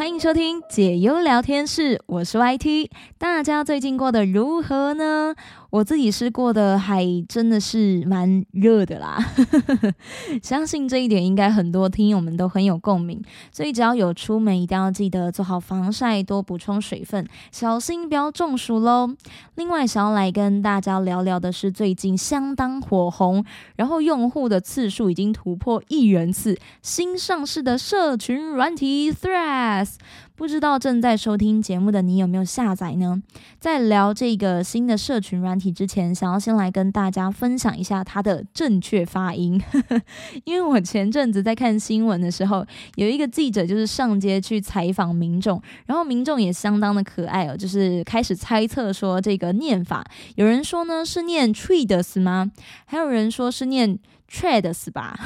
欢迎收听解忧聊天室，我是 YT。大家最近过得如何呢？我自己是过得还真的是蛮热的啦，相信这一点应该很多听友们都很有共鸣。所以只要有出门，一定要记得做好防晒，多补充水分，小心不要中暑喽。另外，想要来跟大家聊聊的是最近相当火红，然后用户的次数已经突破亿人次，新上市的社群软体 Threads。不知道正在收听节目的你有没有下载呢？在聊这个新的社群软体之前，想要先来跟大家分享一下它的正确发音，因为我前阵子在看新闻的时候，有一个记者就是上街去采访民众，然后民众也相当的可爱哦，就是开始猜测说这个念法，有人说呢是念 trees 吗？还有人说是念。Trade 是吧？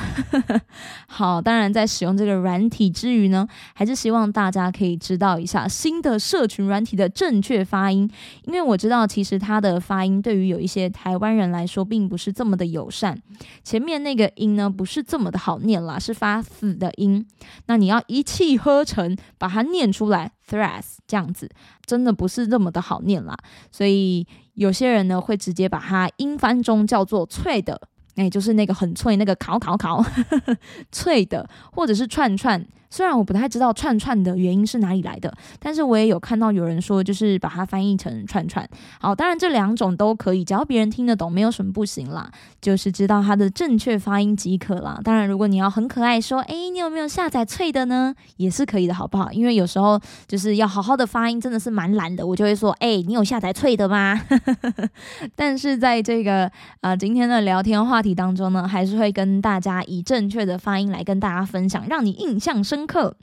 好，当然在使用这个软体之余呢，还是希望大家可以知道一下新的社群软体的正确发音，因为我知道其实它的发音对于有一些台湾人来说并不是这么的友善，前面那个音呢不是这么的好念啦，是发死的音，那你要一气呵成把它念出来，Threads 这样子真的不是那么的好念啦，所以有些人呢会直接把它英翻中叫做脆的。哎，就是那个很脆，那个烤烤烤 脆的，或者是串串。虽然我不太知道串串的原因是哪里来的，但是我也有看到有人说，就是把它翻译成串串。好，当然这两种都可以，只要别人听得懂，没有什么不行啦，就是知道它的正确发音即可啦。当然，如果你要很可爱，说，哎，你有没有下载脆的呢？也是可以的，好不好？因为有时候就是要好好的发音，真的是蛮懒的，我就会说，哎，你有下载脆的吗？但是在这个呃今天的聊天话题当中呢，还是会跟大家以正确的发音来跟大家分享，让你印象深。课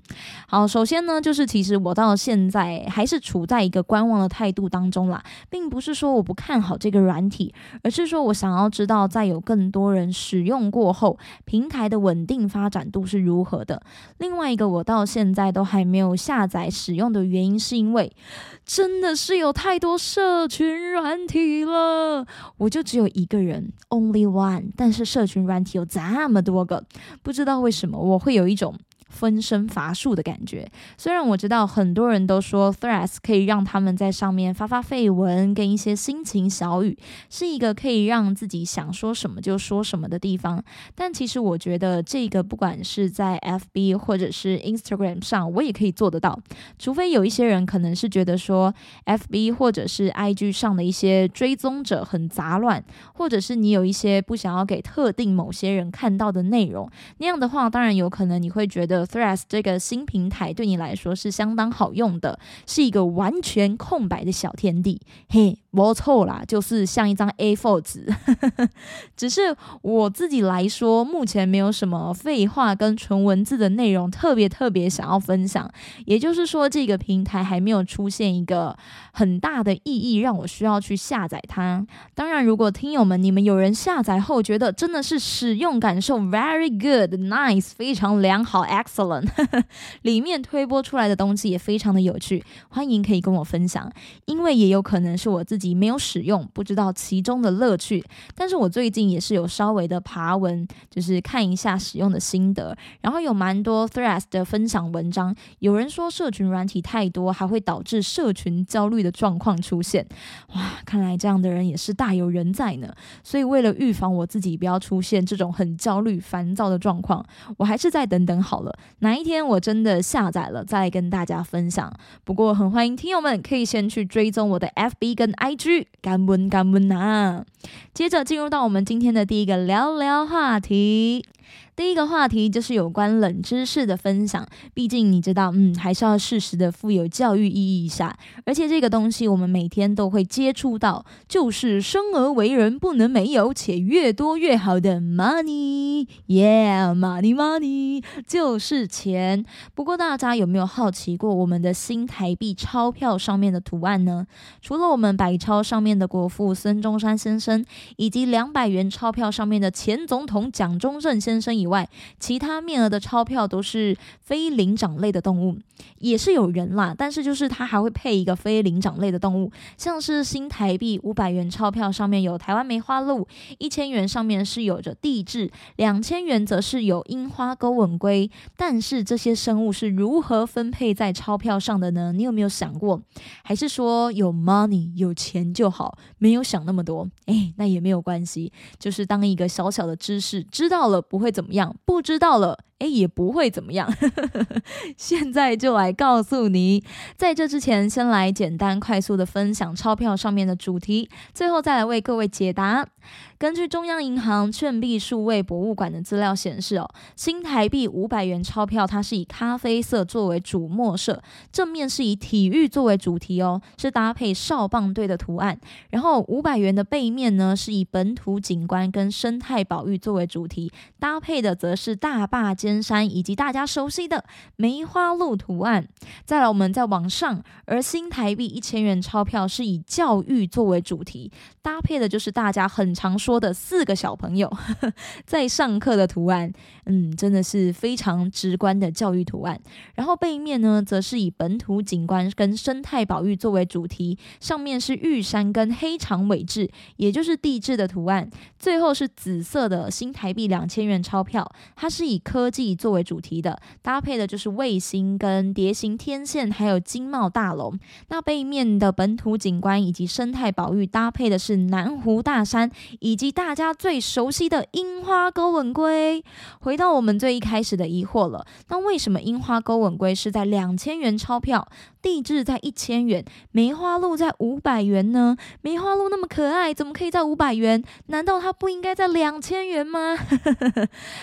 好，首先呢，就是其实我到现在还是处在一个观望的态度当中啦，并不是说我不看好这个软体，而是说我想要知道，在有更多人使用过后，平台的稳定发展度是如何的。另外一个，我到现在都还没有下载使用的原因，是因为真的是有太多社群软体了，我就只有一个人，only one，但是社群软体有这么多个，不知道为什么我会有一种。分身乏术的感觉。虽然我知道很多人都说 Threads 可以让他们在上面发发绯闻，跟一些心情小语，是一个可以让自己想说什么就说什么的地方。但其实我觉得这个不管是在 FB 或者是 Instagram 上，我也可以做得到。除非有一些人可能是觉得说 FB 或者是 IG 上的一些追踪者很杂乱，或者是你有一些不想要给特定某些人看到的内容，那样的话，当然有可能你会觉得。Threads 这个新平台对你来说是相当好用的，是一个完全空白的小天地。嘿。没错啦，就是像一张 A4 纸，只是我自己来说，目前没有什么废话跟纯文字的内容特别特别想要分享。也就是说，这个平台还没有出现一个很大的意义，让我需要去下载它。当然，如果听友们你们有人下载后觉得真的是使用感受 very good nice 非常良好 excellent，里面推播出来的东西也非常的有趣，欢迎可以跟我分享，因为也有可能是我自己。己没有使用，不知道其中的乐趣。但是我最近也是有稍微的爬文，就是看一下使用的心得。然后有蛮多 Threads 的分享文章，有人说社群软体太多，还会导致社群焦虑的状况出现。哇，看来这样的人也是大有人在呢。所以为了预防我自己不要出现这种很焦虑、烦躁的状况，我还是再等等好了。哪一天我真的下载了，再跟大家分享。不过很欢迎听友们可以先去追踪我的 FB 跟 I。G 干温干温呐！接着进入到我们今天的第一个聊聊话题。第一个话题就是有关冷知识的分享，毕竟你知道，嗯，还是要适时的富有教育意义一下。而且这个东西我们每天都会接触到，就是生而为人不能没有且越多越好的 money，yeah，money money 就是钱。不过大家有没有好奇过，我们的新台币钞票上面的图案呢？除了我们百钞上面的国父孙中山先生，以及两百元钞票上面的前总统蒋中正先生以外，外其他面额的钞票都是非灵长类的动物，也是有人啦，但是就是它还会配一个非灵长类的动物，像是新台币五百元钞票上面有台湾梅花鹿，一千元上面是有着地质，两千元则是有樱花钩吻龟。但是这些生物是如何分配在钞票上的呢？你有没有想过？还是说有 money 有钱就好，没有想那么多？哎，那也没有关系，就是当一个小小的知识，知道了不会怎么样，不知道了。哎，也不会怎么样。现在就来告诉你，在这之前，先来简单快速的分享钞票上面的主题，最后再来为各位解答。根据中央银行券币数位博物馆的资料显示，哦，新台币五百元钞票它是以咖啡色作为主墨色，正面是以体育作为主题哦，是搭配少棒队的图案。然后五百元的背面呢，是以本土景观跟生态保育作为主题，搭配的则是大坝。尖山以及大家熟悉的梅花鹿图案，再来我们再往上，而新台币一千元钞票是以教育作为主题，搭配的就是大家很常说说的四个小朋友 在上课的图案，嗯，真的是非常直观的教育图案。然后背面呢，则是以本土景观跟生态保育作为主题，上面是玉山跟黑长尾质，也就是地质的图案。最后是紫色的新台币两千元钞票，它是以科技。作为主题的搭配的就是卫星跟蝶形天线，还有经贸大楼。那背面的本土景观以及生态保育搭配的是南湖大山，以及大家最熟悉的樱花勾吻龟。回到我们最一开始的疑惑了，那为什么樱花勾吻龟是在两千元钞票？地质在一千元，梅花鹿在五百元呢？梅花鹿那么可爱，怎么可以在五百元？难道它不应该在两千元吗？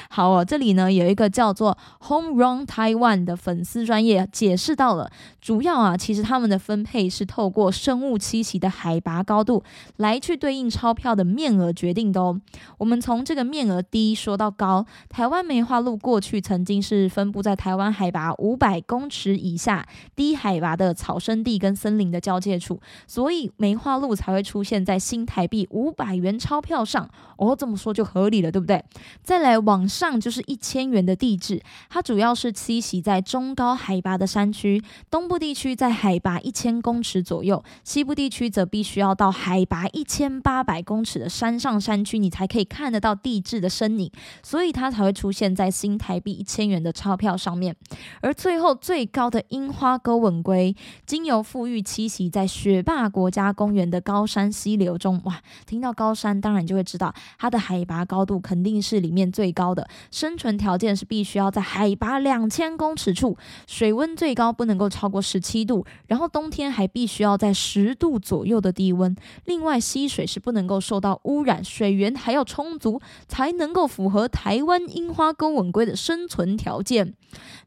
好哦，这里呢有一个叫做 Home Run Taiwan 的粉丝专业解释到了，主要啊其实他们的分配是透过生物栖息的海拔高度来去对应钞票的面额决定的哦。我们从这个面额低说到高，台湾梅花鹿过去曾经是分布在台湾海拔五百公尺以下低海拔。的草生地跟森林的交界处，所以梅花鹿才会出现在新台币五百元钞票上。哦，这么说就合理了，对不对？再来往上就是一千元的地质，它主要是栖息在中高海拔的山区，东部地区在海拔一千公尺左右，西部地区则必须要到海拔一千八百公尺的山上上山区，你才可以看得到地质的身影，所以它才会出现在新台币一千元的钞票上面。而最后最高的樱花钩吻龟。经由富裕栖息在雪霸国家公园的高山溪流中，哇！听到高山，当然就会知道它的海拔高度肯定是里面最高的。生存条件是必须要在海拔两千公尺处，水温最高不能够超过十七度，然后冬天还必须要在十度左右的低温。另外，溪水是不能够受到污染，水源还要充足，才能够符合台湾樱花钩吻龟的生存条件。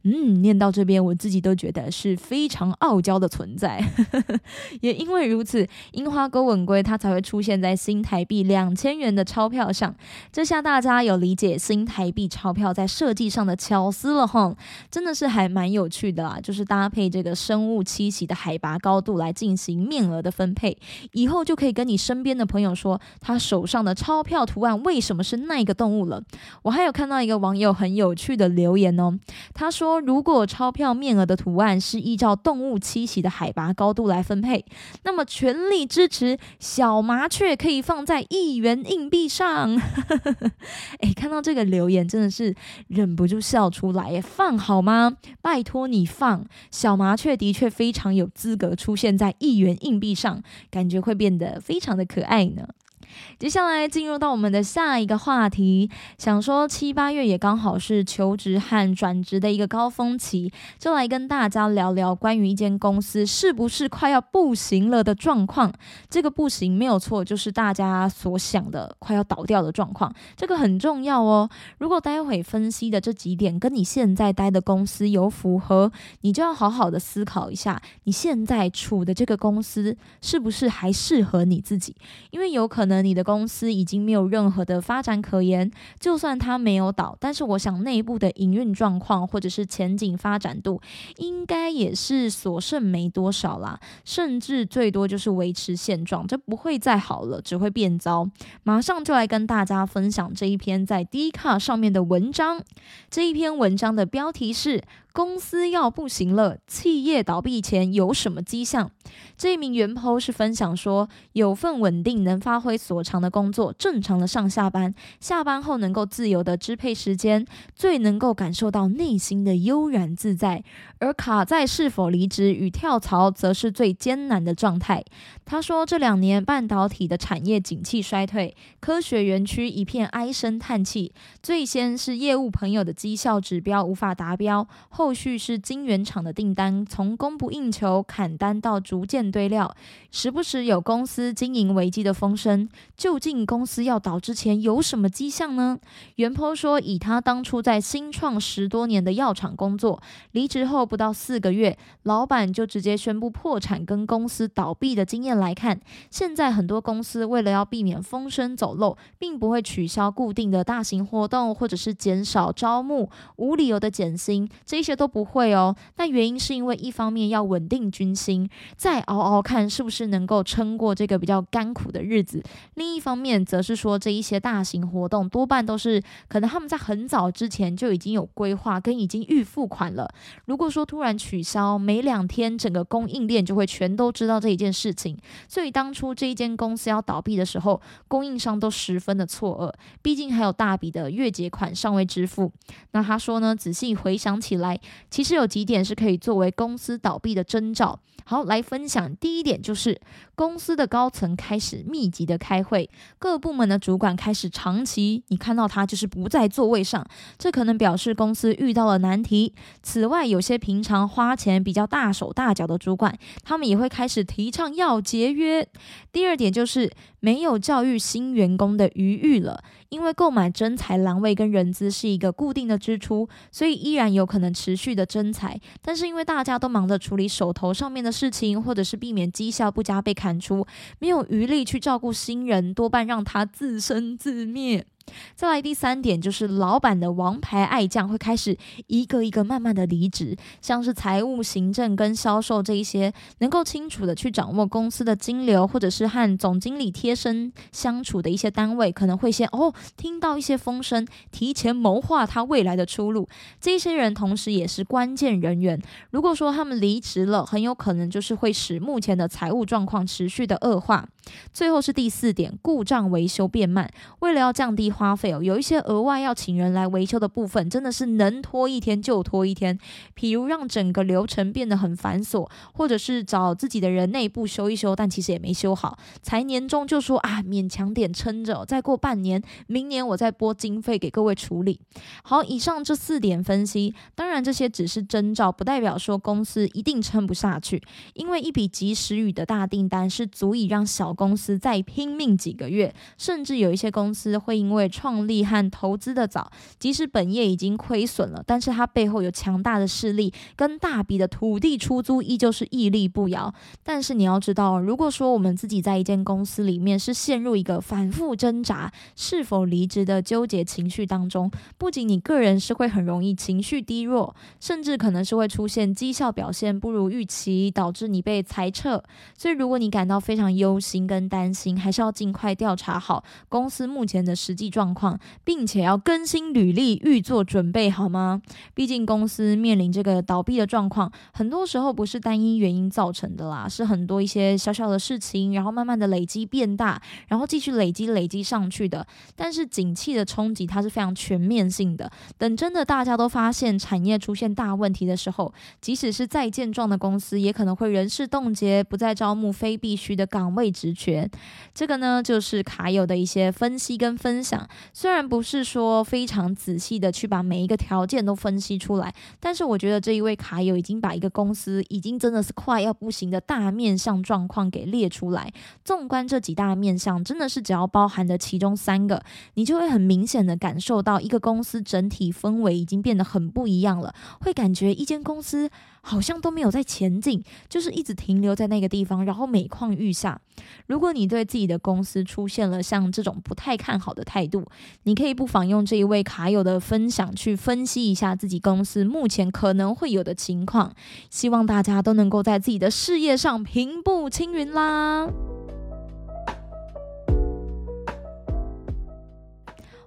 嗯，念到这边，我自己都觉得是非常傲娇的存在。也因为如此，樱花钩吻龟它才会出现在新台币两千元的钞票上。这下大家有理解新台币钞票在设计上的巧思了哈，真的是还蛮有趣的啦。就是搭配这个生物栖息的海拔高度来进行面额的分配，以后就可以跟你身边的朋友说，他手上的钞票图案为什么是那个动物了。我还有看到一个网友很有趣的留言哦，他说。如果钞票面额的图案是依照动物栖息的海拔高度来分配，那么全力支持小麻雀可以放在一元硬币上。哎，看到这个留言真的是忍不住笑出来，放好吗？拜托你放，小麻雀的确非常有资格出现在一元硬币上，感觉会变得非常的可爱呢。接下来进入到我们的下一个话题，想说七八月也刚好是求职和转职的一个高峰期，就来跟大家聊聊关于一间公司是不是快要不行了的状况。这个不行没有错，就是大家所想的快要倒掉的状况，这个很重要哦。如果待会分析的这几点跟你现在待的公司有符合，你就要好好的思考一下，你现在处的这个公司是不是还适合你自己？因为有可能。你的公司已经没有任何的发展可言，就算它没有倒，但是我想内部的营运状况或者是前景发展度，应该也是所剩没多少啦，甚至最多就是维持现状，这不会再好了，只会变糟。马上就来跟大家分享这一篇在 D 卡上面的文章，这一篇文章的标题是。公司要不行了，企业倒闭前有什么迹象？这名原 PO 是分享说，有份稳定、能发挥所长的工作，正常的上下班，下班后能够自由的支配时间，最能够感受到内心的悠然自在。而卡在是否离职与跳槽，则是最艰难的状态。他说，这两年半导体的产业景气衰退，科学园区一片唉声叹气。最先是业务朋友的绩效指标无法达标。后续是晶圆厂的订单从供不应求砍单到逐渐堆料，时不时有公司经营危机的风声。究竟公司要倒之前有什么迹象呢？袁坡说，以他当初在新创十多年的药厂工作，离职后不到四个月，老板就直接宣布破产跟公司倒闭的经验来看，现在很多公司为了要避免风声走漏，并不会取消固定的大型活动，或者是减少招募，无理由的减薪，这些。都不会哦，那原因是因为一方面要稳定军心，再熬熬看是不是能够撑过这个比较干苦的日子；另一方面，则是说这一些大型活动多半都是可能他们在很早之前就已经有规划跟已经预付款了。如果说突然取消，没两天整个供应链就会全都知道这一件事情。所以当初这一间公司要倒闭的时候，供应商都十分的错愕，毕竟还有大笔的月结款尚未支付。那他说呢，仔细回想起来。其实有几点是可以作为公司倒闭的征兆。好，来分享。第一点就是公司的高层开始密集的开会，各部门的主管开始长期，你看到他就是不在座位上，这可能表示公司遇到了难题。此外，有些平常花钱比较大手大脚的主管，他们也会开始提倡要节约。第二点就是没有教育新员工的余裕了，因为购买真材栏位跟人资是一个固定的支出，所以依然有可能持续的真材，但是因为大家都忙着处理手头上面的。事情，或者是避免绩效不佳被砍出，没有余力去照顾新人，多半让他自生自灭。再来第三点，就是老板的王牌爱将会开始一个一个慢慢的离职，像是财务、行政跟销售这一些能够清楚的去掌握公司的金流，或者是和总经理贴身相处的一些单位，可能会先哦听到一些风声，提前谋划他未来的出路。这些人同时也是关键人员。如果说他们离职了，很有可能就是会使目前的财务状况持续的恶化。最后是第四点，故障维修变慢，为了要降低。花费哦，有一些额外要请人来维修的部分，真的是能拖一天就拖一天。譬如让整个流程变得很繁琐，或者是找自己的人内部修一修，但其实也没修好，才年终就说啊，勉强点撑着，再过半年，明年我再拨经费给各位处理。好，以上这四点分析，当然这些只是征兆，不代表说公司一定撑不下去，因为一笔及时雨的大订单是足以让小公司再拼命几个月，甚至有一些公司会因为创立和投资的早，即使本业已经亏损了，但是它背后有强大的势力跟大笔的土地出租，依旧是屹立不摇。但是你要知道，如果说我们自己在一间公司里面是陷入一个反复挣扎是否离职的纠结情绪当中，不仅你个人是会很容易情绪低落，甚至可能是会出现绩效表现不如预期，导致你被裁撤。所以如果你感到非常忧心跟担心，还是要尽快调查好公司目前的实际。状况，并且要更新履历，预做准备，好吗？毕竟公司面临这个倒闭的状况，很多时候不是单一原因造成的啦，是很多一些小小的事情，然后慢慢的累积变大，然后继续累积累积上去的。但是景气的冲击它是非常全面性的，等真的大家都发现产业出现大问题的时候，即使是再健壮的公司，也可能会人事冻结，不再招募非必须的岗位职这个呢，就是卡友的一些分析跟分享。虽然不是说非常仔细的去把每一个条件都分析出来，但是我觉得这一位卡友已经把一个公司已经真的是快要不行的大面向状况给列出来。纵观这几大面向，真的是只要包含的其中三个，你就会很明显的感受到一个公司整体氛围已经变得很不一样了，会感觉一间公司。好像都没有在前进，就是一直停留在那个地方，然后每况愈下。如果你对自己的公司出现了像这种不太看好的态度，你可以不妨用这一位卡友的分享去分析一下自己公司目前可能会有的情况。希望大家都能够在自己的事业上平步青云啦！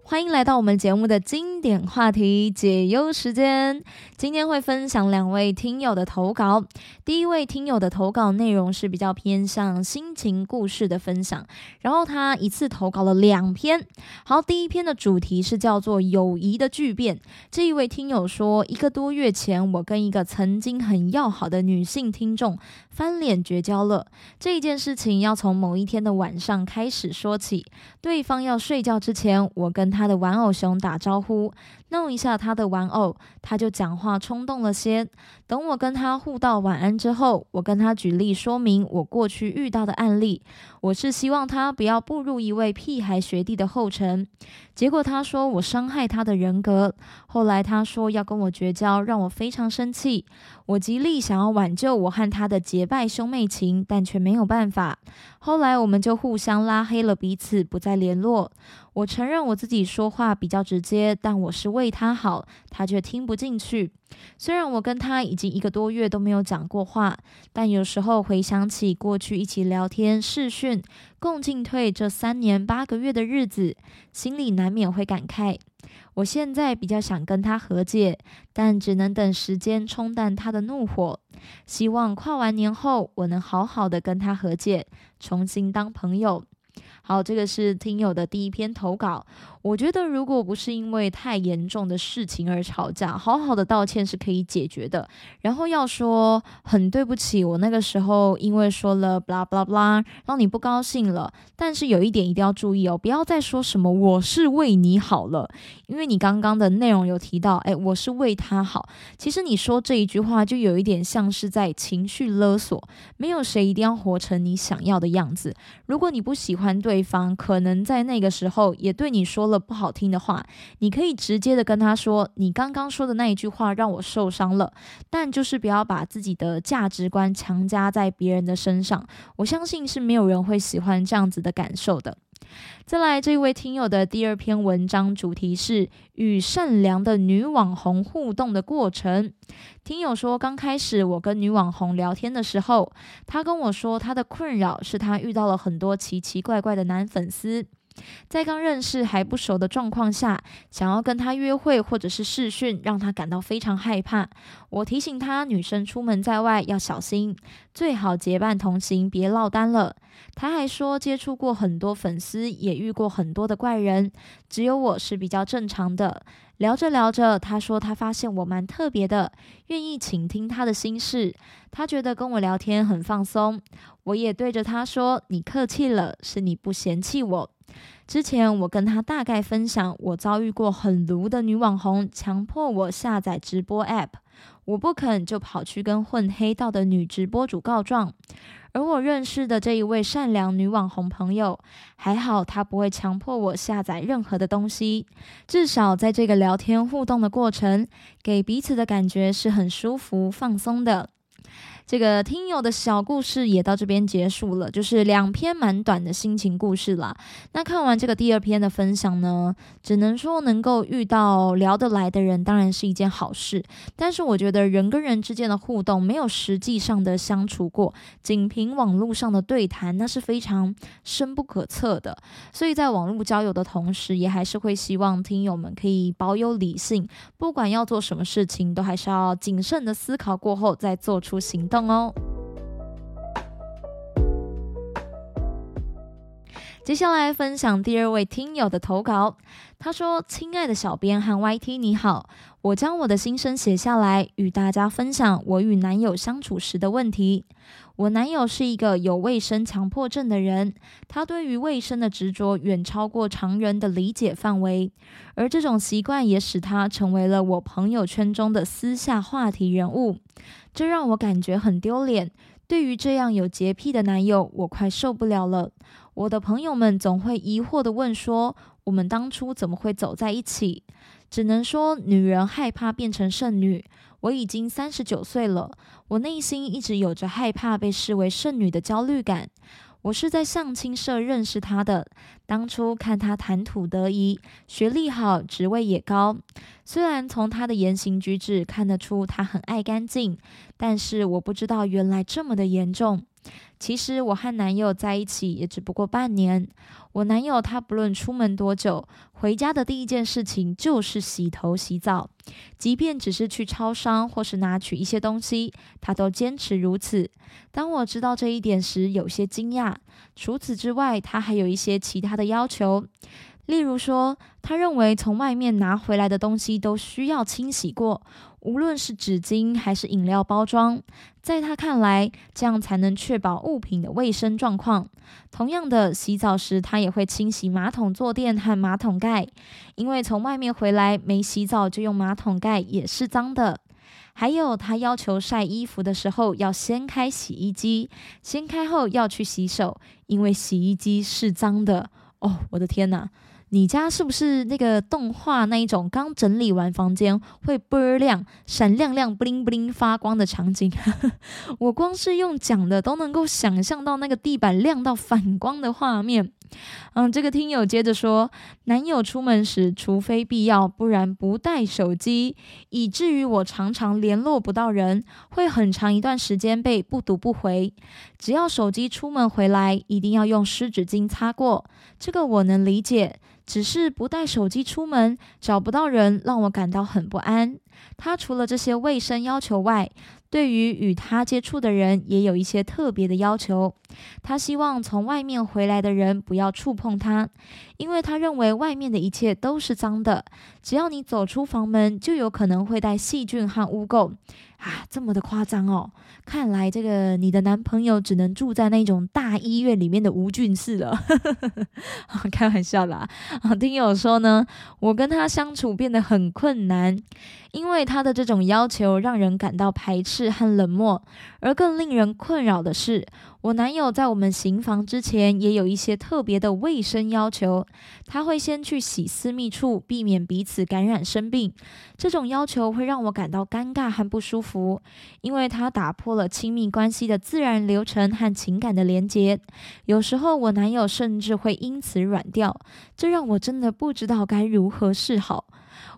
欢迎来到我们节目的经典话题解忧时间。今天会分享两位听友的投稿。第一位听友的投稿内容是比较偏向心情故事的分享，然后他一次投稿了两篇。好，第一篇的主题是叫做“友谊的巨变”。这一位听友说，一个多月前，我跟一个曾经很要好的女性听众翻脸绝交了。这一件事情要从某一天的晚上开始说起。对方要睡觉之前，我跟他的玩偶熊打招呼，弄一下他的玩偶，他就讲话冲动了些。等我跟他互道晚安之后，我跟他举例说明我过去遇到的案例，我是希望他不要步入一位屁孩学弟的后尘。结果他说我伤害他的人格，后来他说要跟我绝交，让我非常生气。我极力想要挽救我和他的结拜兄妹情，但却没有办法。后来我们就互相拉黑了彼此，不再联络。我承认我自己说话比较直接，但我是为为他好，他却听不进去。虽然我跟他已经一个多月都没有讲过话，但有时候回想起过去一起聊天、视讯、共进退这三年八个月的日子，心里难免会感慨。我现在比较想跟他和解，但只能等时间冲淡他的怒火。希望跨完年后，我能好好的跟他和解，重新当朋友。好，这个是听友的第一篇投稿。我觉得，如果不是因为太严重的事情而吵架，好好的道歉是可以解决的。然后要说很对不起，我那个时候因为说了 blah blah blah，让你不高兴了。但是有一点一定要注意哦，不要再说什么我是为你好了，因为你刚刚的内容有提到，哎，我是为他好。其实你说这一句话就有一点像是在情绪勒索。没有谁一定要活成你想要的样子。如果你不喜欢对方，可能在那个时候也对你说了。不好听的话，你可以直接的跟他说：“你刚刚说的那一句话让我受伤了。”但就是不要把自己的价值观强加在别人的身上。我相信是没有人会喜欢这样子的感受的。再来，这位听友的第二篇文章主题是与善良的女网红互动的过程。听友说，刚开始我跟女网红聊天的时候，她跟我说，她的困扰是她遇到了很多奇奇怪怪的男粉丝。在刚认识还不熟的状况下，想要跟他约会或者是试训，让他感到非常害怕。我提醒他，女生出门在外要小心，最好结伴同行，别落单了。他还说，接触过很多粉丝，也遇过很多的怪人，只有我是比较正常的。聊着聊着，他说他发现我蛮特别的，愿意倾听他的心事。他觉得跟我聊天很放松。我也对着他说：“你客气了，是你不嫌弃我。”之前我跟他大概分享，我遭遇过很毒的女网红，强迫我下载直播 App，我不肯就跑去跟混黑道的女直播主告状。而我认识的这一位善良女网红朋友，还好她不会强迫我下载任何的东西，至少在这个聊天互动的过程，给彼此的感觉是很舒服放松的。这个听友的小故事也到这边结束了，就是两篇蛮短的心情故事啦。那看完这个第二篇的分享呢，只能说能够遇到聊得来的人，当然是一件好事。但是我觉得人跟人之间的互动，没有实际上的相处过，仅凭网络上的对谈，那是非常深不可测的。所以在网络交友的同时，也还是会希望听友们可以保有理性，不管要做什么事情，都还是要谨慎的思考过后再做出行动。动哦。接下来分享第二位听友的投稿。他说：“亲爱的小编和 YT，你好，我将我的心声写下来，与大家分享我与男友相处时的问题。我男友是一个有卫生强迫症的人，他对于卫生的执着远超过常人的理解范围，而这种习惯也使他成为了我朋友圈中的私下话题人物。”这让我感觉很丢脸。对于这样有洁癖的男友，我快受不了了。我的朋友们总会疑惑地问说：“我们当初怎么会走在一起。只能说，女人害怕变成剩女。我已经三十九岁了，我内心一直有着害怕被视为剩女的焦虑感。我是在相亲社认识他的，当初看他谈吐得宜，学历好，职位也高。虽然从他的言行举止看得出他很爱干净，但是我不知道原来这么的严重。其实我和男友在一起也只不过半年。我男友他不论出门多久，回家的第一件事情就是洗头洗澡，即便只是去超商或是拿取一些东西，他都坚持如此。当我知道这一点时，有些惊讶。除此之外，他还有一些其他的要求。例如说，他认为从外面拿回来的东西都需要清洗过，无论是纸巾还是饮料包装，在他看来，这样才能确保物品的卫生状况。同样的，洗澡时他也会清洗马桶坐垫和马桶盖，因为从外面回来没洗澡就用马桶盖也是脏的。还有，他要求晒衣服的时候要掀开洗衣机，掀开后要去洗手，因为洗衣机是脏的。哦，我的天哪！你家是不是那个动画那一种刚整理完房间会倍亮、闪亮亮、不灵不灵发光的场景？我光是用讲的都能够想象到那个地板亮到反光的画面。嗯，这个听友接着说，男友出门时除非必要，不然不带手机，以至于我常常联络不到人，会很长一段时间被不读不回。只要手机出门回来，一定要用湿纸巾擦过，这个我能理解。只是不带手机出门，找不到人，让我感到很不安。他除了这些卫生要求外，对于与他接触的人也有一些特别的要求。他希望从外面回来的人不要触碰他，因为他认为外面的一切都是脏的，只要你走出房门，就有可能会带细菌和污垢。啊，这么的夸张哦！看来这个你的男朋友只能住在那种大医院里面的无菌室了。开玩笑啦！啊，听友说呢，我跟他相处变得很困难，因为他的这种要求让人感到排斥和冷漠。而更令人困扰的是。我男友在我们行房之前也有一些特别的卫生要求，他会先去洗私密处，避免彼此感染生病。这种要求会让我感到尴尬和不舒服，因为他打破了亲密关系的自然流程和情感的连结。有时候我男友甚至会因此软掉，这让我真的不知道该如何是好。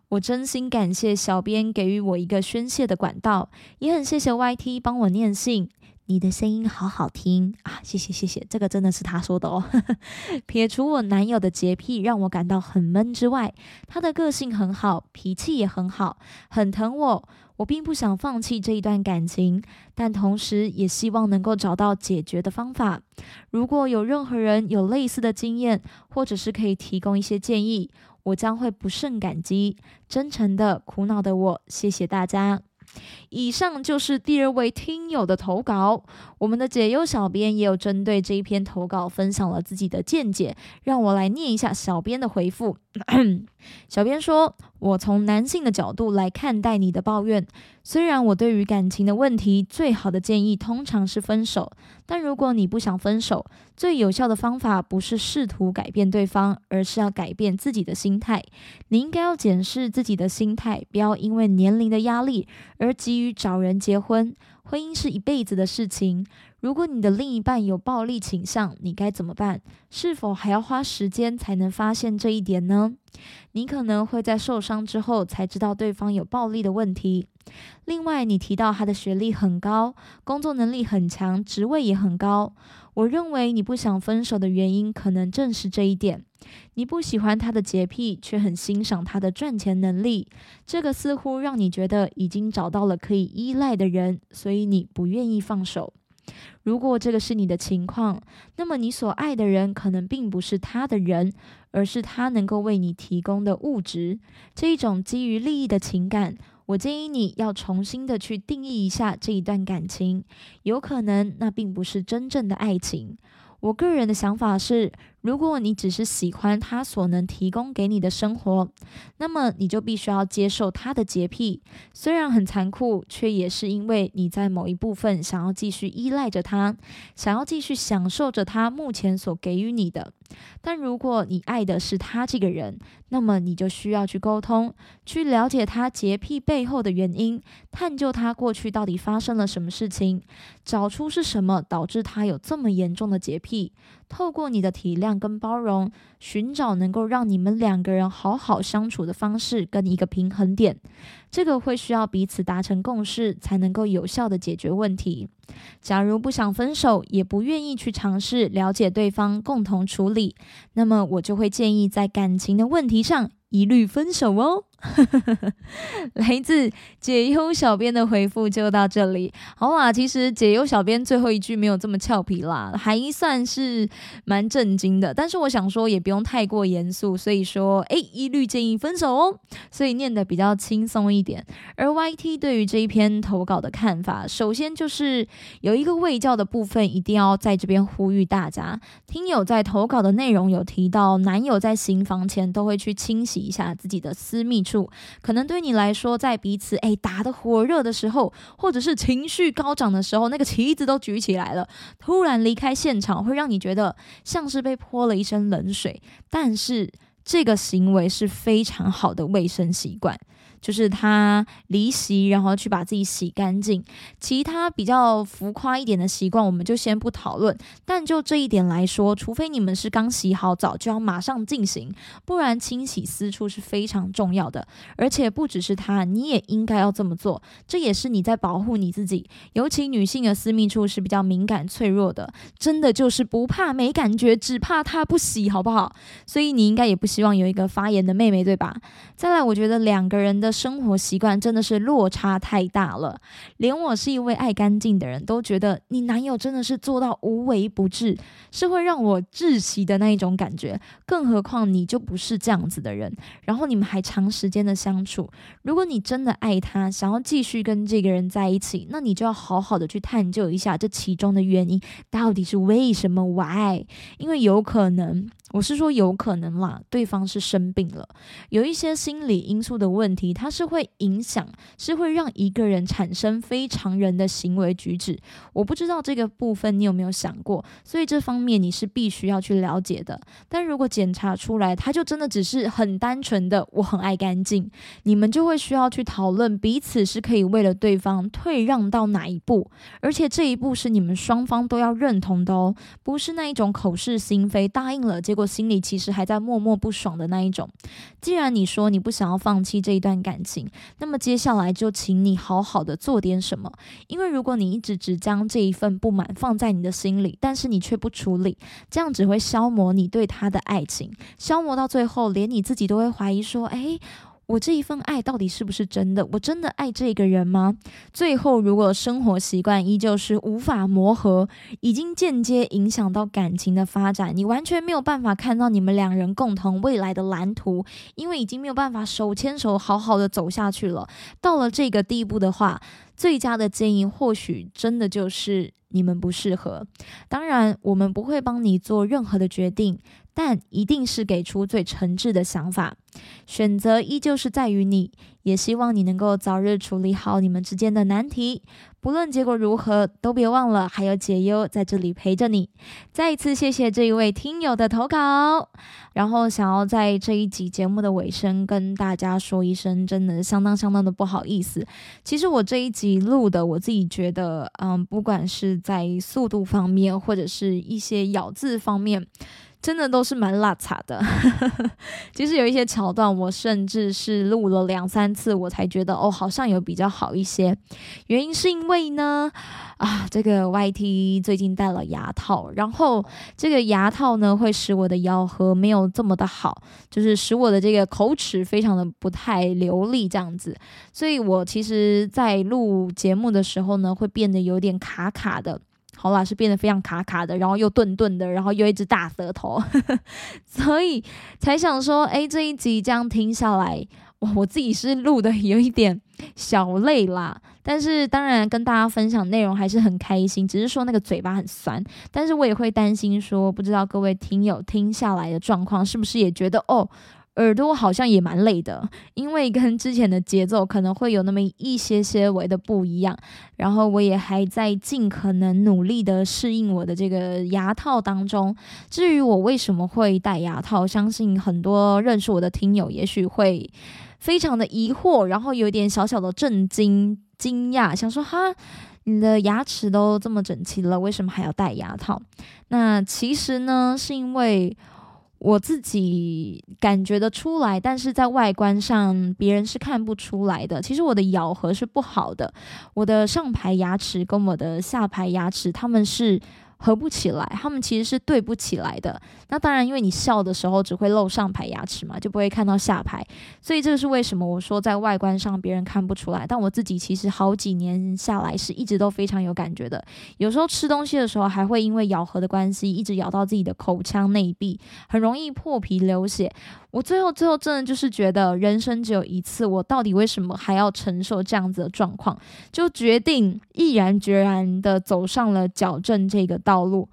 我真心感谢小编给予我一个宣泄的管道，也很谢谢 YT 帮我念信。你的声音好好听啊！谢谢谢谢，这个真的是他说的哦。撇除我男友的洁癖让我感到很闷之外，他的个性很好，脾气也很好，很疼我。我并不想放弃这一段感情，但同时也希望能够找到解决的方法。如果有任何人有类似的经验，或者是可以提供一些建议，我将会不胜感激。真诚的苦恼的我，谢谢大家。以上就是第二位听友的投稿，我们的解忧小编也有针对这一篇投稿分享了自己的见解，让我来念一下小编的回复。小编说：“我从男性的角度来看待你的抱怨。虽然我对于感情的问题，最好的建议通常是分手。但如果你不想分手，最有效的方法不是试图改变对方，而是要改变自己的心态。你应该要检视自己的心态，不要因为年龄的压力而急于找人结婚。婚姻是一辈子的事情。”如果你的另一半有暴力倾向，你该怎么办？是否还要花时间才能发现这一点呢？你可能会在受伤之后才知道对方有暴力的问题。另外，你提到他的学历很高，工作能力很强，职位也很高。我认为你不想分手的原因可能正是这一点。你不喜欢他的洁癖，却很欣赏他的赚钱能力，这个似乎让你觉得已经找到了可以依赖的人，所以你不愿意放手。如果这个是你的情况，那么你所爱的人可能并不是他的人，而是他能够为你提供的物质。这一种基于利益的情感，我建议你要重新的去定义一下这一段感情。有可能那并不是真正的爱情。我个人的想法是。如果你只是喜欢他所能提供给你的生活，那么你就必须要接受他的洁癖。虽然很残酷，却也是因为你在某一部分想要继续依赖着他，想要继续享受着他目前所给予你的。但如果你爱的是他这个人，那么你就需要去沟通，去了解他洁癖背后的原因，探究他过去到底发生了什么事情，找出是什么导致他有这么严重的洁癖。透过你的体谅跟包容，寻找能够让你们两个人好好相处的方式跟一个平衡点。这个会需要彼此达成共识，才能够有效的解决问题。假如不想分手，也不愿意去尝试了解对方，共同处理，那么我就会建议在感情的问题上。一律分手哦！来自解忧小编的回复就到这里。好啦，其实解忧小编最后一句没有这么俏皮啦，还算是蛮震惊的。但是我想说，也不用太过严肃，所以说，诶，一律建议分手哦。所以念的比较轻松一点。而 YT 对于这一篇投稿的看法，首先就是有一个未教的部分，一定要在这边呼吁大家。听友在投稿的内容有提到，男友在行房前都会去清洗。一下自己的私密处，可能对你来说，在彼此诶打得火热的时候，或者是情绪高涨的时候，那个旗子都举起来了，突然离开现场，会让你觉得像是被泼了一身冷水。但是这个行为是非常好的卫生习惯。就是他离席，然后去把自己洗干净。其他比较浮夸一点的习惯，我们就先不讨论。但就这一点来说，除非你们是刚洗好澡就要马上进行，不然清洗私处是非常重要的。而且不只是他，你也应该要这么做。这也是你在保护你自己。尤其女性的私密处是比较敏感脆弱的，真的就是不怕没感觉，只怕他不洗，好不好？所以你应该也不希望有一个发炎的妹妹，对吧？再来，我觉得两个人的。的生活习惯真的是落差太大了，连我是一位爱干净的人都觉得你男友真的是做到无微不至，是会让我窒息的那一种感觉。更何况你就不是这样子的人，然后你们还长时间的相处，如果你真的爱他，想要继续跟这个人在一起，那你就要好好的去探究一下这其中的原因到底是为什么？Why？因为有可能。我是说，有可能啦，对方是生病了，有一些心理因素的问题，它是会影响，是会让一个人产生非常人的行为举止。我不知道这个部分你有没有想过，所以这方面你是必须要去了解的。但如果检查出来，他就真的只是很单纯的我很爱干净，你们就会需要去讨论彼此是可以为了对方退让到哪一步，而且这一步是你们双方都要认同的哦，不是那一种口是心非答应了结。果心里其实还在默默不爽的那一种。既然你说你不想要放弃这一段感情，那么接下来就请你好好的做点什么。因为如果你一直只将这一份不满放在你的心里，但是你却不处理，这样只会消磨你对他的爱情，消磨到最后，连你自己都会怀疑说：“诶。我这一份爱到底是不是真的？我真的爱这个人吗？最后，如果生活习惯依旧是无法磨合，已经间接影响到感情的发展，你完全没有办法看到你们两人共同未来的蓝图，因为已经没有办法手牵手好好的走下去了。到了这个地步的话，最佳的建议或许真的就是你们不适合。当然，我们不会帮你做任何的决定。但一定是给出最诚挚的想法，选择依旧是在于你，也希望你能够早日处理好你们之间的难题。不论结果如何，都别忘了还有解忧在这里陪着你。再一次谢谢这一位听友的投稿，然后想要在这一集节目的尾声跟大家说一声，真的相当相当的不好意思。其实我这一集录的，我自己觉得，嗯，不管是在速度方面，或者是一些咬字方面。真的都是蛮拉碴的，其实有一些桥段，我甚至是录了两三次，我才觉得哦，好像有比较好一些。原因是因为呢，啊，这个 YT 最近戴了牙套，然后这个牙套呢会使我的咬合没有这么的好，就是使我的这个口齿非常的不太流利这样子，所以我其实在录节目的时候呢，会变得有点卡卡的。好啦，是变得非常卡卡的，然后又顿顿的，然后又一只大舌头，所以才想说，哎，这一集这样听下来，我我自己是录的有一点小累啦。但是当然跟大家分享内容还是很开心，只是说那个嘴巴很酸。但是我也会担心说，不知道各位听友听下来的状况是不是也觉得哦。耳朵好像也蛮累的，因为跟之前的节奏可能会有那么一些些微的不一样。然后我也还在尽可能努力的适应我的这个牙套当中。至于我为什么会戴牙套，相信很多认识我的听友也许会非常的疑惑，然后有点小小的震惊、惊讶，想说哈，你的牙齿都这么整齐了，为什么还要戴牙套？那其实呢，是因为。我自己感觉得出来，但是在外观上别人是看不出来的。其实我的咬合是不好的，我的上排牙齿跟我的下排牙齿，他们是。合不起来，他们其实是对不起来的。那当然，因为你笑的时候只会露上排牙齿嘛，就不会看到下排。所以这个是为什么我说在外观上别人看不出来，但我自己其实好几年下来是一直都非常有感觉的。有时候吃东西的时候还会因为咬合的关系，一直咬到自己的口腔内壁，很容易破皮流血。我最后最后真的就是觉得人生只有一次，我到底为什么还要承受这样子的状况？就决定毅然决然的走上了矫正这个道路。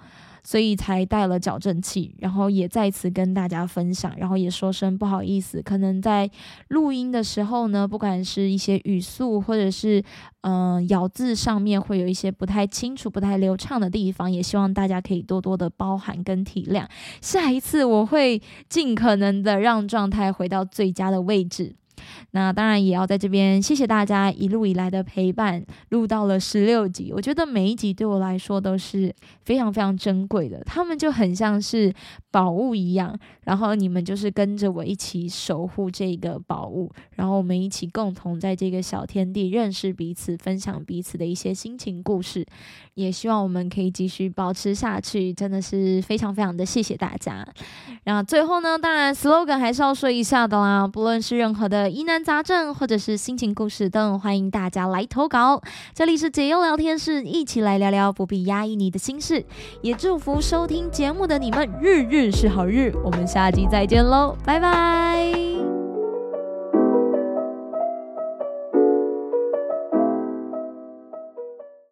所以才带了矫正器，然后也再次跟大家分享，然后也说声不好意思，可能在录音的时候呢，不管是一些语速或者是嗯咬字上面会有一些不太清楚、不太流畅的地方，也希望大家可以多多的包涵跟体谅。下一次我会尽可能的让状态回到最佳的位置。那当然也要在这边谢谢大家一路以来的陪伴，录到了十六集，我觉得每一集对我来说都是非常非常珍贵的，他们就很像是宝物一样，然后你们就是跟着我一起守护这个宝物，然后我们一起共同在这个小天地认识彼此，分享彼此的一些心情故事，也希望我们可以继续保持下去，真的是非常非常的谢谢大家。然后最后呢，当然 slogan 还是要说一下的啦，不论是任何的。疑难杂症或者是心情故事，等欢迎大家来投稿。这里是解忧聊天室，一起来聊聊不必压抑你的心事。也祝福收听节目的你们，日日是好日。我们下期再见喽，拜拜。